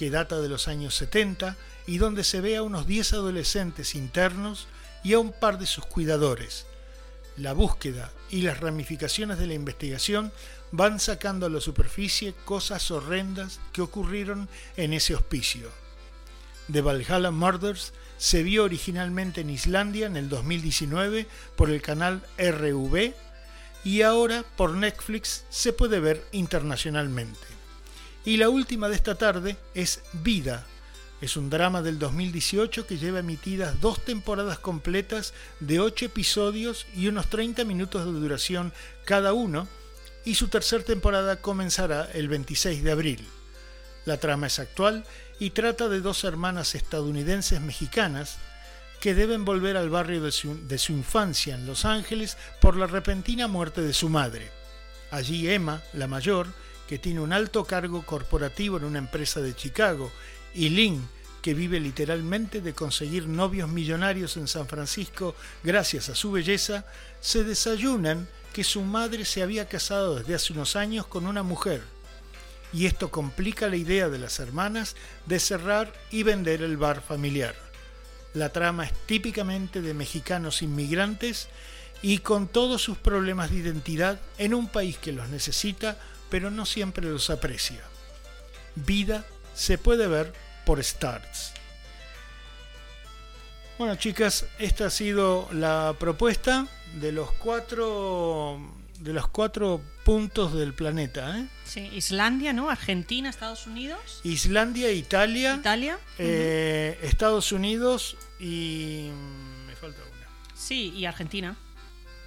que data de los años 70 y donde se ve a unos 10 adolescentes internos y a un par de sus cuidadores. La búsqueda y las ramificaciones de la investigación van sacando a la superficie cosas horrendas que ocurrieron en ese hospicio. The Valhalla Murders se vio originalmente en Islandia en el 2019 por el canal RV y ahora por Netflix se puede ver internacionalmente. Y la última de esta tarde es Vida. Es un drama del 2018 que lleva emitidas dos temporadas completas de 8 episodios y unos 30 minutos de duración cada uno, y su tercera temporada comenzará el 26 de abril. La trama es actual y trata de dos hermanas estadounidenses mexicanas que deben volver al barrio de su, de su, infancia en Los Ángeles por la repentina muerte de su madre. Allí Emma, la mayor, que tiene un alto cargo corporativo en una empresa de Chicago, y Lynn, que vive literalmente de conseguir novios millonarios en San Francisco gracias a su belleza, se desayunan que su madre se había casado desde hace unos años con una mujer. Y esto complica la idea de las hermanas de cerrar y vender el bar familiar. La trama es típicamente de mexicanos inmigrantes y con todos sus problemas de identidad en un país que los necesita pero no siempre los aprecia. Vida se puede ver por Starts. Bueno chicas, esta ha sido la propuesta de los cuatro de los cuatro puntos del planeta. ¿eh? Sí, Islandia, ¿no? Argentina, Estados Unidos. Islandia, Italia. Italia. eh, Estados Unidos y... me falta una. Sí, y Argentina.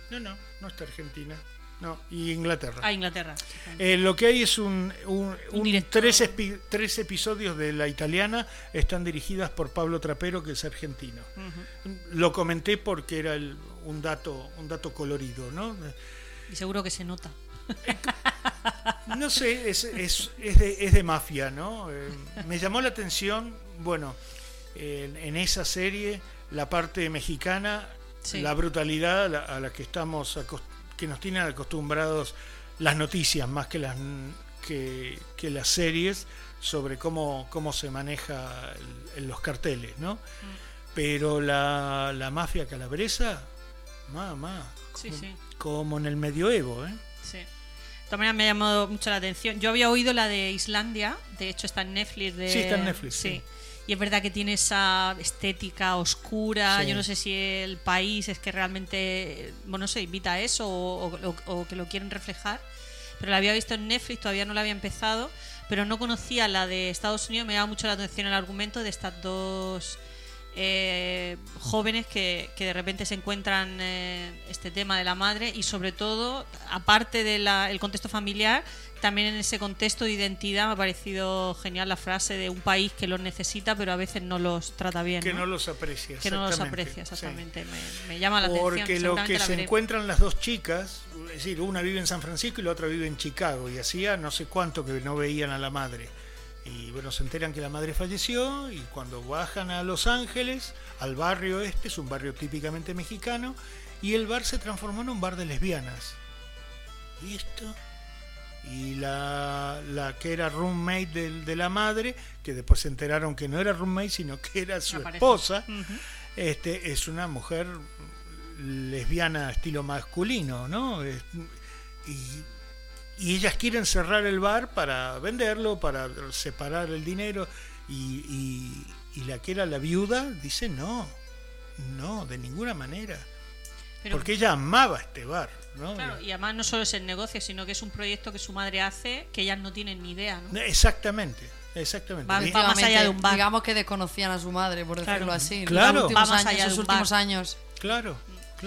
No, no, no está Argentina. No, y Inglaterra. Ah, Inglaterra. Eh, lo que hay es un, un- Un un- director. tres, tres episodios de la italiana, están dirigidas por Pablo Trapero, que es argentino. Lo comenté porque era el- un, dato, un dato colorido, ¿no? Y seguro que se nota. No sé, es, es, es de, es de mafia, ¿no? Eh, me llamó la atención, bueno, en, en esa serie, la parte mexicana, Sí. la brutalidad a la, a la que estamos acos- que nos tienen acostumbrados las noticias más que las que, que las series sobre cómo, cómo se maneja el- en los carteles, ¿no? Pero la, la mafia calabresa, mamá, Sí, como, sí. como en el medioevo, ¿eh? Sí. De todas maneras me ha llamado mucho la atención. Yo había oído la de Islandia, de hecho está en Netflix. De... Sí, está en Netflix, sí. Y es verdad que tiene esa estética oscura. Sí. Yo no sé si el país es que realmente, bueno, se invita a eso o, o- o que lo quieren reflejar. Pero la había visto en Netflix, todavía no la había empezado. Pero no conocía la de Estados Unidos. Me llama mucho la atención el argumento de estas dos eh, jóvenes que, que de repente se encuentran eh, este tema de la madre y sobre todo, aparte del contexto familiar, también en ese contexto de identidad me ha parecido genial la frase de un país que los necesita pero a veces no los trata bien. que ¿no? no los aprecia. Que no los exactamente, aprecia, sí. exactamente. Me, me llama la Porque atención. lo seguramente que la se veré. encuentran las dos chicas, es decir, una vive en San Francisco y la otra vive en Chicago, y hacía no sé cuánto que no veían a la madre. Y bueno, se enteran que la madre falleció y cuando bajan a Los Ángeles, al barrio este, es un barrio típicamente mexicano, y el bar se transformó en un bar de lesbianas. ¿Y esto? Y la, la que era roommate del- de, la madre, que después se enteraron que no era roommate, sino que era su esposa, Ujú. este, es una mujer lesbiana estilo masculino, ¿no? Es- y, y ellas quieren cerrar el bar para venderlo, para separar el dinero, y, y- y la que era la viuda dice no, no, de ninguna manera, Pero- porque ella amaba este bar, ¿no? Claro, y además no solo es el negocio, sino que es un proyecto que su madre hace que ellas no tienen ni idea, ¿no? Exactamente, exactamente. Va- más allá de un bar. Digamos que desconocían a su madre, por decirlo Claro. así. Claro. Los últimos Va más años, allá de un últimos años. claro,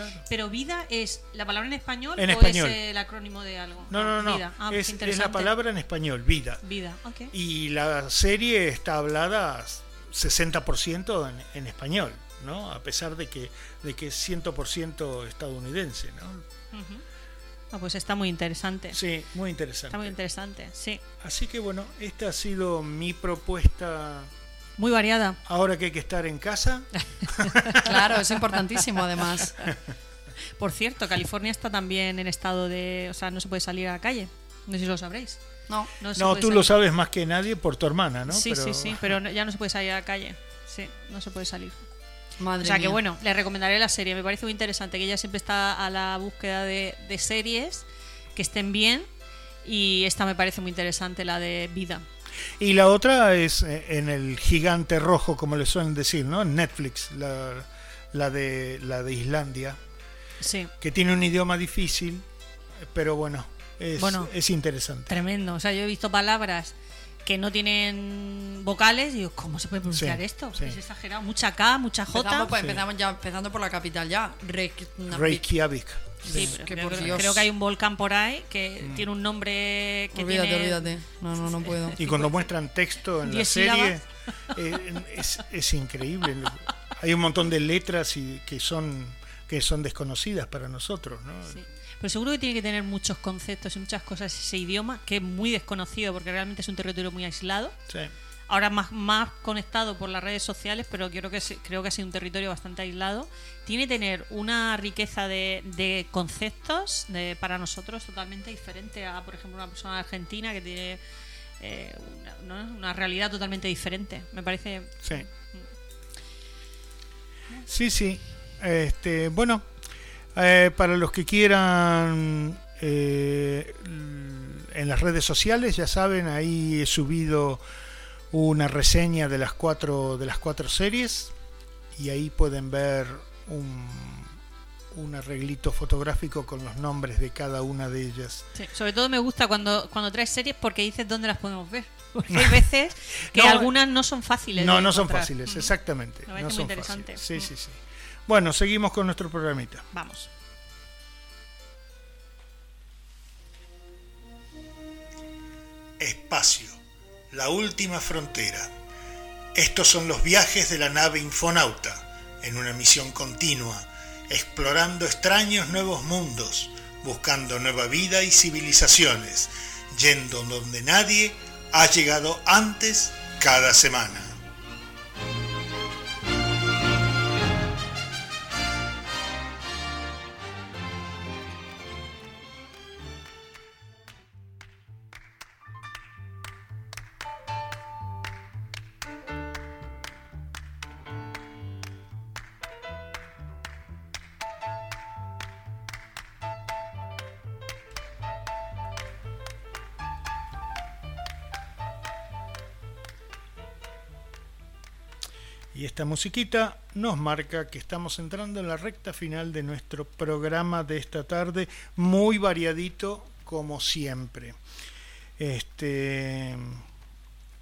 claro. Pero vida es la palabra en español En o español. es el acrónimo de algo. No, no, no, Vida. Ah, es, es la palabra en español, vida. Vida, ok. Y la serie está hablada 60% en, en español, ¿no? A pesar de que, de que es 100% estadounidense, ¿no? Ujú. Ah, pues está muy interesante. Sí, muy interesante. Está muy interesante, sí. Así que bueno, esta ha sido mi propuesta Muy variada. ahora que hay que estar en casa. Claro, es importantísimo además. Por cierto, California está también en estado de. O sea, no se puede salir a la calle. No sé si lo sabréis. No, No, se No, puede tú salir. lo sabes más que nadie por tu hermana, ¿no? Sí, Pero- sí, sí, pero ya no se puede salir a la calle. Sí, no se puede salir. Madre o sea que mía. bueno, le recomendaré la serie. Me parece muy interesante que ella siempre está a la búsqueda de, de series que estén bien. Y esta me parece muy interesante, la de Vida. Y la otra es eh, en el gigante rojo, como le suelen decir, ¿no? En Netflix, la, la de, la de Islandia, Sí, que tiene un idioma difícil, pero bueno, es, Bueno. es interesante. tremendo. O sea, yo he visto palabras que no tienen vocales y digo, ¿cómo se puede pronunciar Sí, esto? sí. Es exagerado. Mucha K, mucha J. Empezamos, pues, Sí. empezamos ya, empezando por la capital ya. Reykjavik. Reykjavik. Sí, pero que creo, por que- Dios. creo que hay un volcán por ahí que tiene un nombre que Olvídate, tiene... olvídate. No, no, no puedo. Y cuando muestran texto en la serie, eh, es, es increíble. Hay un montón de letras y que son que son desconocidas para nosotros, ¿no? Sí. Pero seguro que tiene que tener muchos conceptos y muchas cosas ese idioma, que es muy desconocido porque realmente es un territorio muy aislado. Sí. Ahora más, más conectado por las redes sociales, pero creo que, creo que ha sido un territorio bastante aislado. Tiene tener una riqueza de, conceptos de- para nosotros totalmente diferente a, por ejemplo, una persona argentina que tiene eh, una realidad totalmente diferente. Me parece Sí. Sí, sí. Este, bueno, eh, para los que quieran eh, en las redes sociales, ya saben, ahí he subido una reseña de las cuatro de las cuatro series y ahí pueden ver un, un arreglito fotográfico con los nombres de cada una de ellas. Sí, sobre todo me gusta cuando, cuando traes series porque dices dónde las podemos ver. Porque hay veces que No, algunas no son fáciles. No, de no son fáciles, exactamente. No muy son interesante. fáciles. Sí, sí, sí. Bueno, seguimos con nuestro programita. Vamos. Espacio, la última frontera. Estos son los viajes de la nave Infonauta, en una misión continua, explorando extraños nuevos mundos, buscando nueva vida y civilizaciones, yendo donde nadie ha llegado antes cada semana. Esta musiquita nos marca que estamos entrando en la recta final de nuestro programa de esta tarde, muy variadito como siempre. Este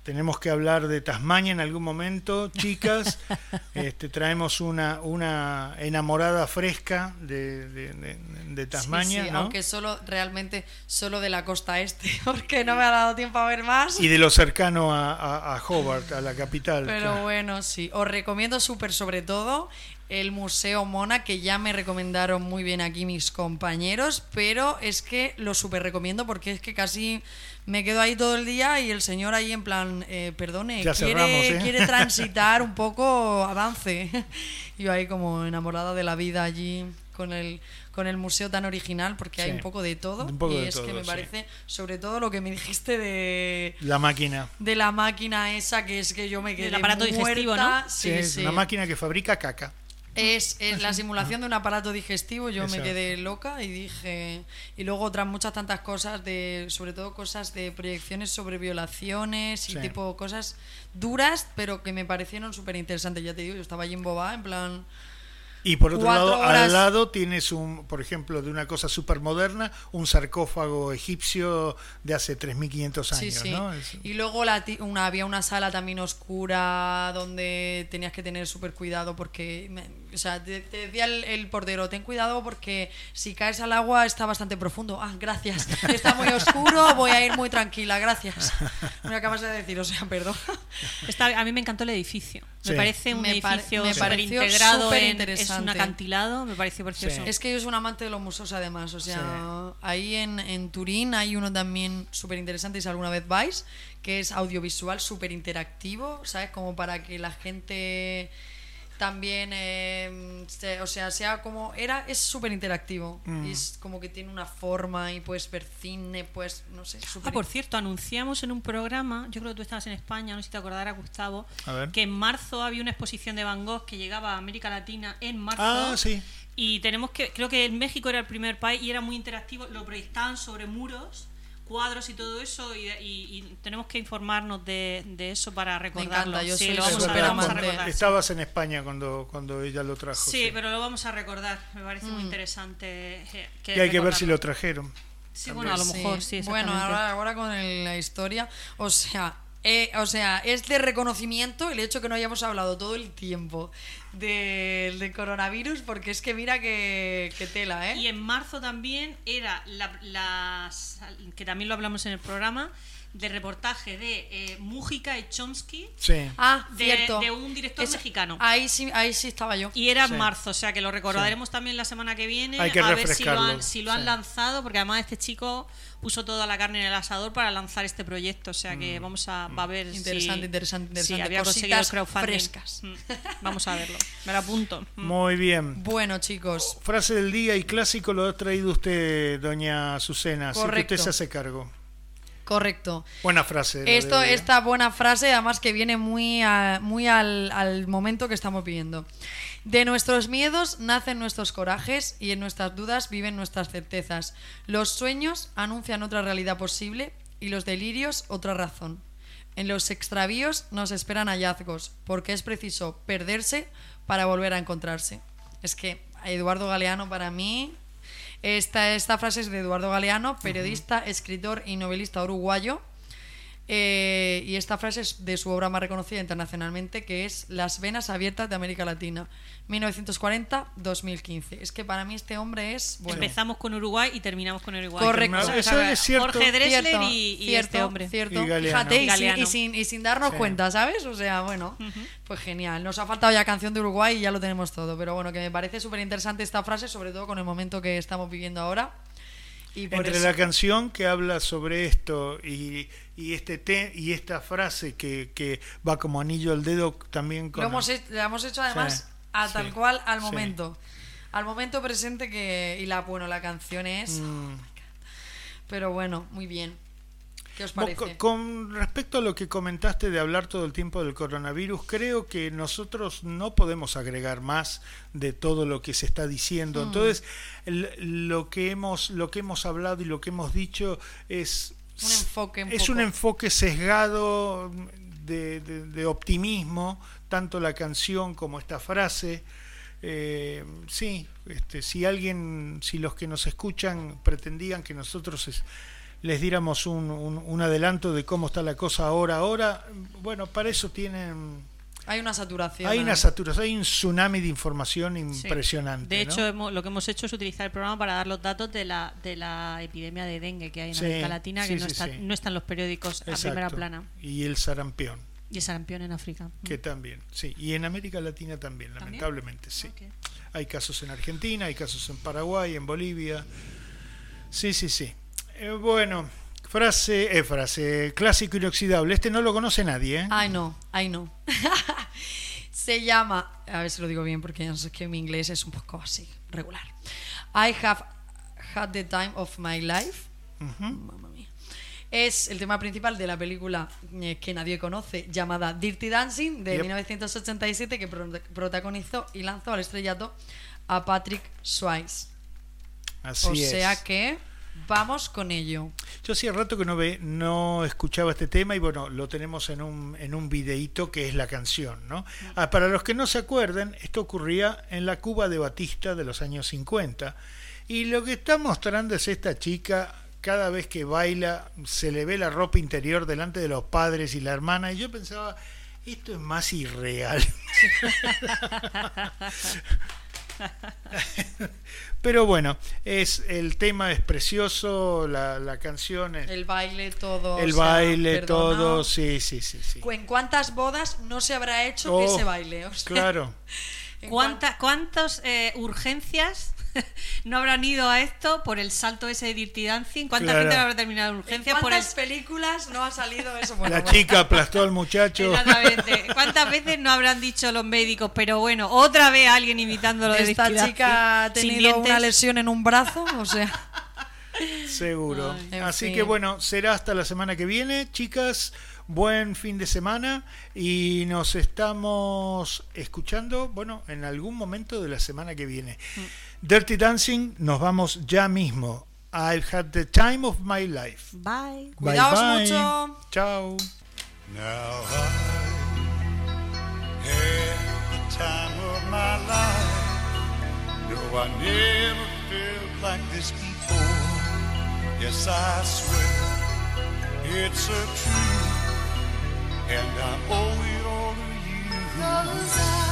tenemos que hablar de Tasmania en algún momento, chicas. Este, traemos una, una enamorada fresca de, de- de- de Tasmania, Sí, sí, ¿no? aunque solo, realmente, solo de la costa este, porque no me ha dado tiempo a ver más. Y de lo cercano a, a- a Hobart, a la capital. Pero claro. bueno, sí. Os recomiendo súper sobre todo el Museo Mona, que ya me recomendaron muy bien aquí mis compañeros, pero es que lo súper recomiendo porque es que casi me quedo ahí todo el día y el señor ahí en plan, eh, perdone, Ya quiere, cerramos, ¿eh? quiere transitar un poco avance. Yo ahí como enamorada de la vida allí con el con el museo tan original porque hay Sí, un poco de todo un poco y de es todo, que me sí. parece sobre todo lo que me dijiste de La máquina. de la máquina esa que es que yo me quedé Del aparato digestivo, muerta. ¿no? Sí, Sí, es una máquina que fabrica caca. Es, es la simulación de un aparato digestivo, yo Exacto. me quedé loca y dije... Y luego otras muchas tantas cosas, de sobre todo cosas de proyecciones sobre violaciones y Sí. tipo cosas duras, pero que me parecieron súper interesantes. Ya te digo, yo estaba allí embobada, en plan... Y por otro lado, horas. al lado tienes un, por ejemplo, de una cosa súper moderna, un sarcófago egipcio de hace 3.500 años, Sí, sí. ¿no? Es- Y luego la una, había una sala también oscura donde tenías que tener súper cuidado porque, me- o sea, te, te decía el, el portero, ten cuidado porque si caes al agua está bastante profundo. Ah, gracias. Está muy oscuro, voy a ir muy tranquila, gracias. Me acabas de decir, o sea, perdón. Está- a mí me encantó el edificio. Sí. Me parece un Me edificio me súper pareció integrado en es un acantilado, me pareció precioso. Es que yo soy un amante de los museos además, o sea, ahí en, en Turín hay uno también súper interesante, si alguna vez vais, que es audiovisual súper interactivo, ¿sabes? Como para que la gente también, eh, se- o sea, sea como era, es súper interactivo. Mm. Es como que tiene una forma y puedes ver cine, pues, no sé. Ah, por cierto, anunciamos en un programa, yo creo que tú estabas en España, no sé si te acordarás, Gustavo, A ver. que en marzo había una exposición de Van Gogh que llegaba a América Latina en marzo. Ah, sí. Y tenemos que, creo que en México era el primer país y era muy interactivo, lo proyectaban sobre muros, cuadros y todo eso, y, y- y tenemos que informarnos de, de eso para recordarlo. encanta, sí, lo vamos, a, lo vamos a recordar. sí. Estabas en España cuando, cuando ella lo trajo. Sí, pero lo vamos a recordar. Me parece Mm. muy interesante. eh, que Y hay que ver si lo trajeron. Sí, bueno, a lo mejor, sí, Bueno, exactamente. ahora, ahora con el- la historia, o sea, eh, o sea, es de reconocimiento el hecho que no hayamos hablado todo el tiempo del del coronavirus, porque es que mira que, que tela, ¿eh? Y en marzo también era la, la- que también lo hablamos en el programa, de reportaje de eh, Mújica y Chomsky. Sí. Ah, de- cierto. de un director mexicano. Ahí sí, ahí sí estaba yo. Y era Sí. en marzo, o sea que lo recordaremos también la semana que viene. Hay que a ver si lo han, si lo han sí. lanzado, porque además este chico puso toda la carne en el asador para lanzar este proyecto. O sea Mm. que vamos a, va a ver si- Interesante, interesante, si interesante. había Cositas crowdfunding. frescas. Mm. Vamos a verlo. Me lo apunto. Mm. Muy bien. Bueno, chicos, Frase del día y clásico lo ha traído usted, doña Azucena. Así que Correcto. usted se hace cargo. Correcto. Buena frase. Esto, esta buena frase, además que viene muy, a- muy al, al momento que estamos viviendo. De nuestros miedos nacen nuestros corajes y en nuestras dudas viven nuestras certezas. Los sueños anuncian otra realidad posible y los delirios otra razón. En los extravíos nos esperan hallazgos, porque es preciso perderse para volver a encontrarse. Es que Eduardo Galeano para mí esta, esta frase es de Eduardo Galeano, periodista, escritor y novelista uruguayo. Eh, y esta frase es de su obra más reconocida internacionalmente, que es Las venas abiertas de América Latina, 1940-2015. Es que para mí este hombre es... Bueno, Empezamos con Uruguay y terminamos con Uruguay. Correcto. Eso es cierto. Jorge Drexler cierto, y, y cierto, este hombre. cierto. Y. Fíjate, y, sin, y sin- y sin darnos Sí. cuenta, ¿sabes? O sea, bueno, pues genial. Nos ha faltado ya canción de Uruguay y ya lo tenemos todo. Pero bueno, que me parece súper interesante esta frase, sobre todo con el momento que estamos viviendo ahora. Y Entre eso- la canción que habla sobre esto y, y este te, y esta frase que, que va como anillo al dedo también con Lo hemos hecho, lo hemos hecho además Sí, a sí, tal cual al sí. momento. Al momento presente que. Y la, bueno, la canción es. Mm. Pero bueno, muy bien. ¿Qué os parece? co- Con respecto a lo que comentaste de hablar todo el tiempo del coronavirus, creo que nosotros no podemos agregar más de todo lo que se está diciendo. Mm. Entonces, lo que hemos lo que hemos hablado y lo que hemos dicho es Un enfoque un es poco. un enfoque sesgado de, de- de optimismo, tanto la canción como esta frase. Eh, sí, este, si alguien, si los que nos escuchan pretendían que nosotros es- les diéramos un, un- un adelanto de cómo está la cosa ahora, ahora, bueno, para eso tienen, Hay una saturación. hay una saturación, hay un tsunami de información Sí. impresionante. De ¿no? hecho, hemos- lo que hemos hecho es utilizar el programa para dar los datos de la, de la epidemia de dengue que hay en Sí, América Latina, que no, está, no están los periódicos a primera plana. Y el sarampión, Y el sarampión en África. que también, sí, y en América Latina también, ¿También? lamentablemente, sí. Hay casos en Argentina, hay casos en Paraguay, en Bolivia. Sí, sí, sí. Eh, bueno, frase, eh, frase, clásico inoxidable. Este no lo conoce nadie, ¿eh? Ay, no, ay, no. Se llama. A ver si lo digo bien porque no sé que mi inglés es un poco así, regular. I have had the time of my life. Mamma mía. Es el tema principal de la película eh, que nadie conoce, llamada Dirty Dancing, de Yep. 1987, que pro- protagonizó y lanzó al estrellato a Patrick Swayze. Así o es. sea que vamos con ello. Yo hacía rato que no ve, no escuchaba este tema y bueno, lo tenemos en un, en un videíto que es la canción, ¿no? Ah, para los que no se acuerden, esto ocurría en la Cuba de Batista de los años 50 y lo que está mostrando es esta chica cada vez que baila se le ve la ropa interior delante de los padres y la hermana y yo pensaba esto es más irreal pero bueno es el tema es precioso la, la canción es El baile, todo. el o sea, baile, perdona. todo, sí, sí, sí, sí. ¿En cuántas bodas no se habrá hecho Oh, ese baile? O sea, Claro. en ¿Cuánta- ¿Cuántas eh, urgencias no habrán ido a esto por el salto ese de Dirty Dancing. ¿Cuánta Claro. gente habrá terminado en ¿En urgencias por el películas no ha salido eso? Bueno, La bueno. chica aplastó al muchacho. Exactamente. ¿Cuántas veces no habrán dicho los médicos? Pero bueno, otra vez alguien imitándolo de Esta Dirty chica ha tenido una lesión en un brazo, o sea... Seguro. Así fin. que bueno, será hasta la semana que viene, chicas. Buen fin de semana y nos estamos escuchando, bueno, en algún momento de la semana que viene. Mm. Dirty Dancing, nos vamos ya mismo. I've had the time of my life. Bye. Bye, Cuidaos bye. mucho. Chao. Now I had the time of my life. No, I never felt like this before. Yes, I swear it's a truth, and I owe it all to you. I've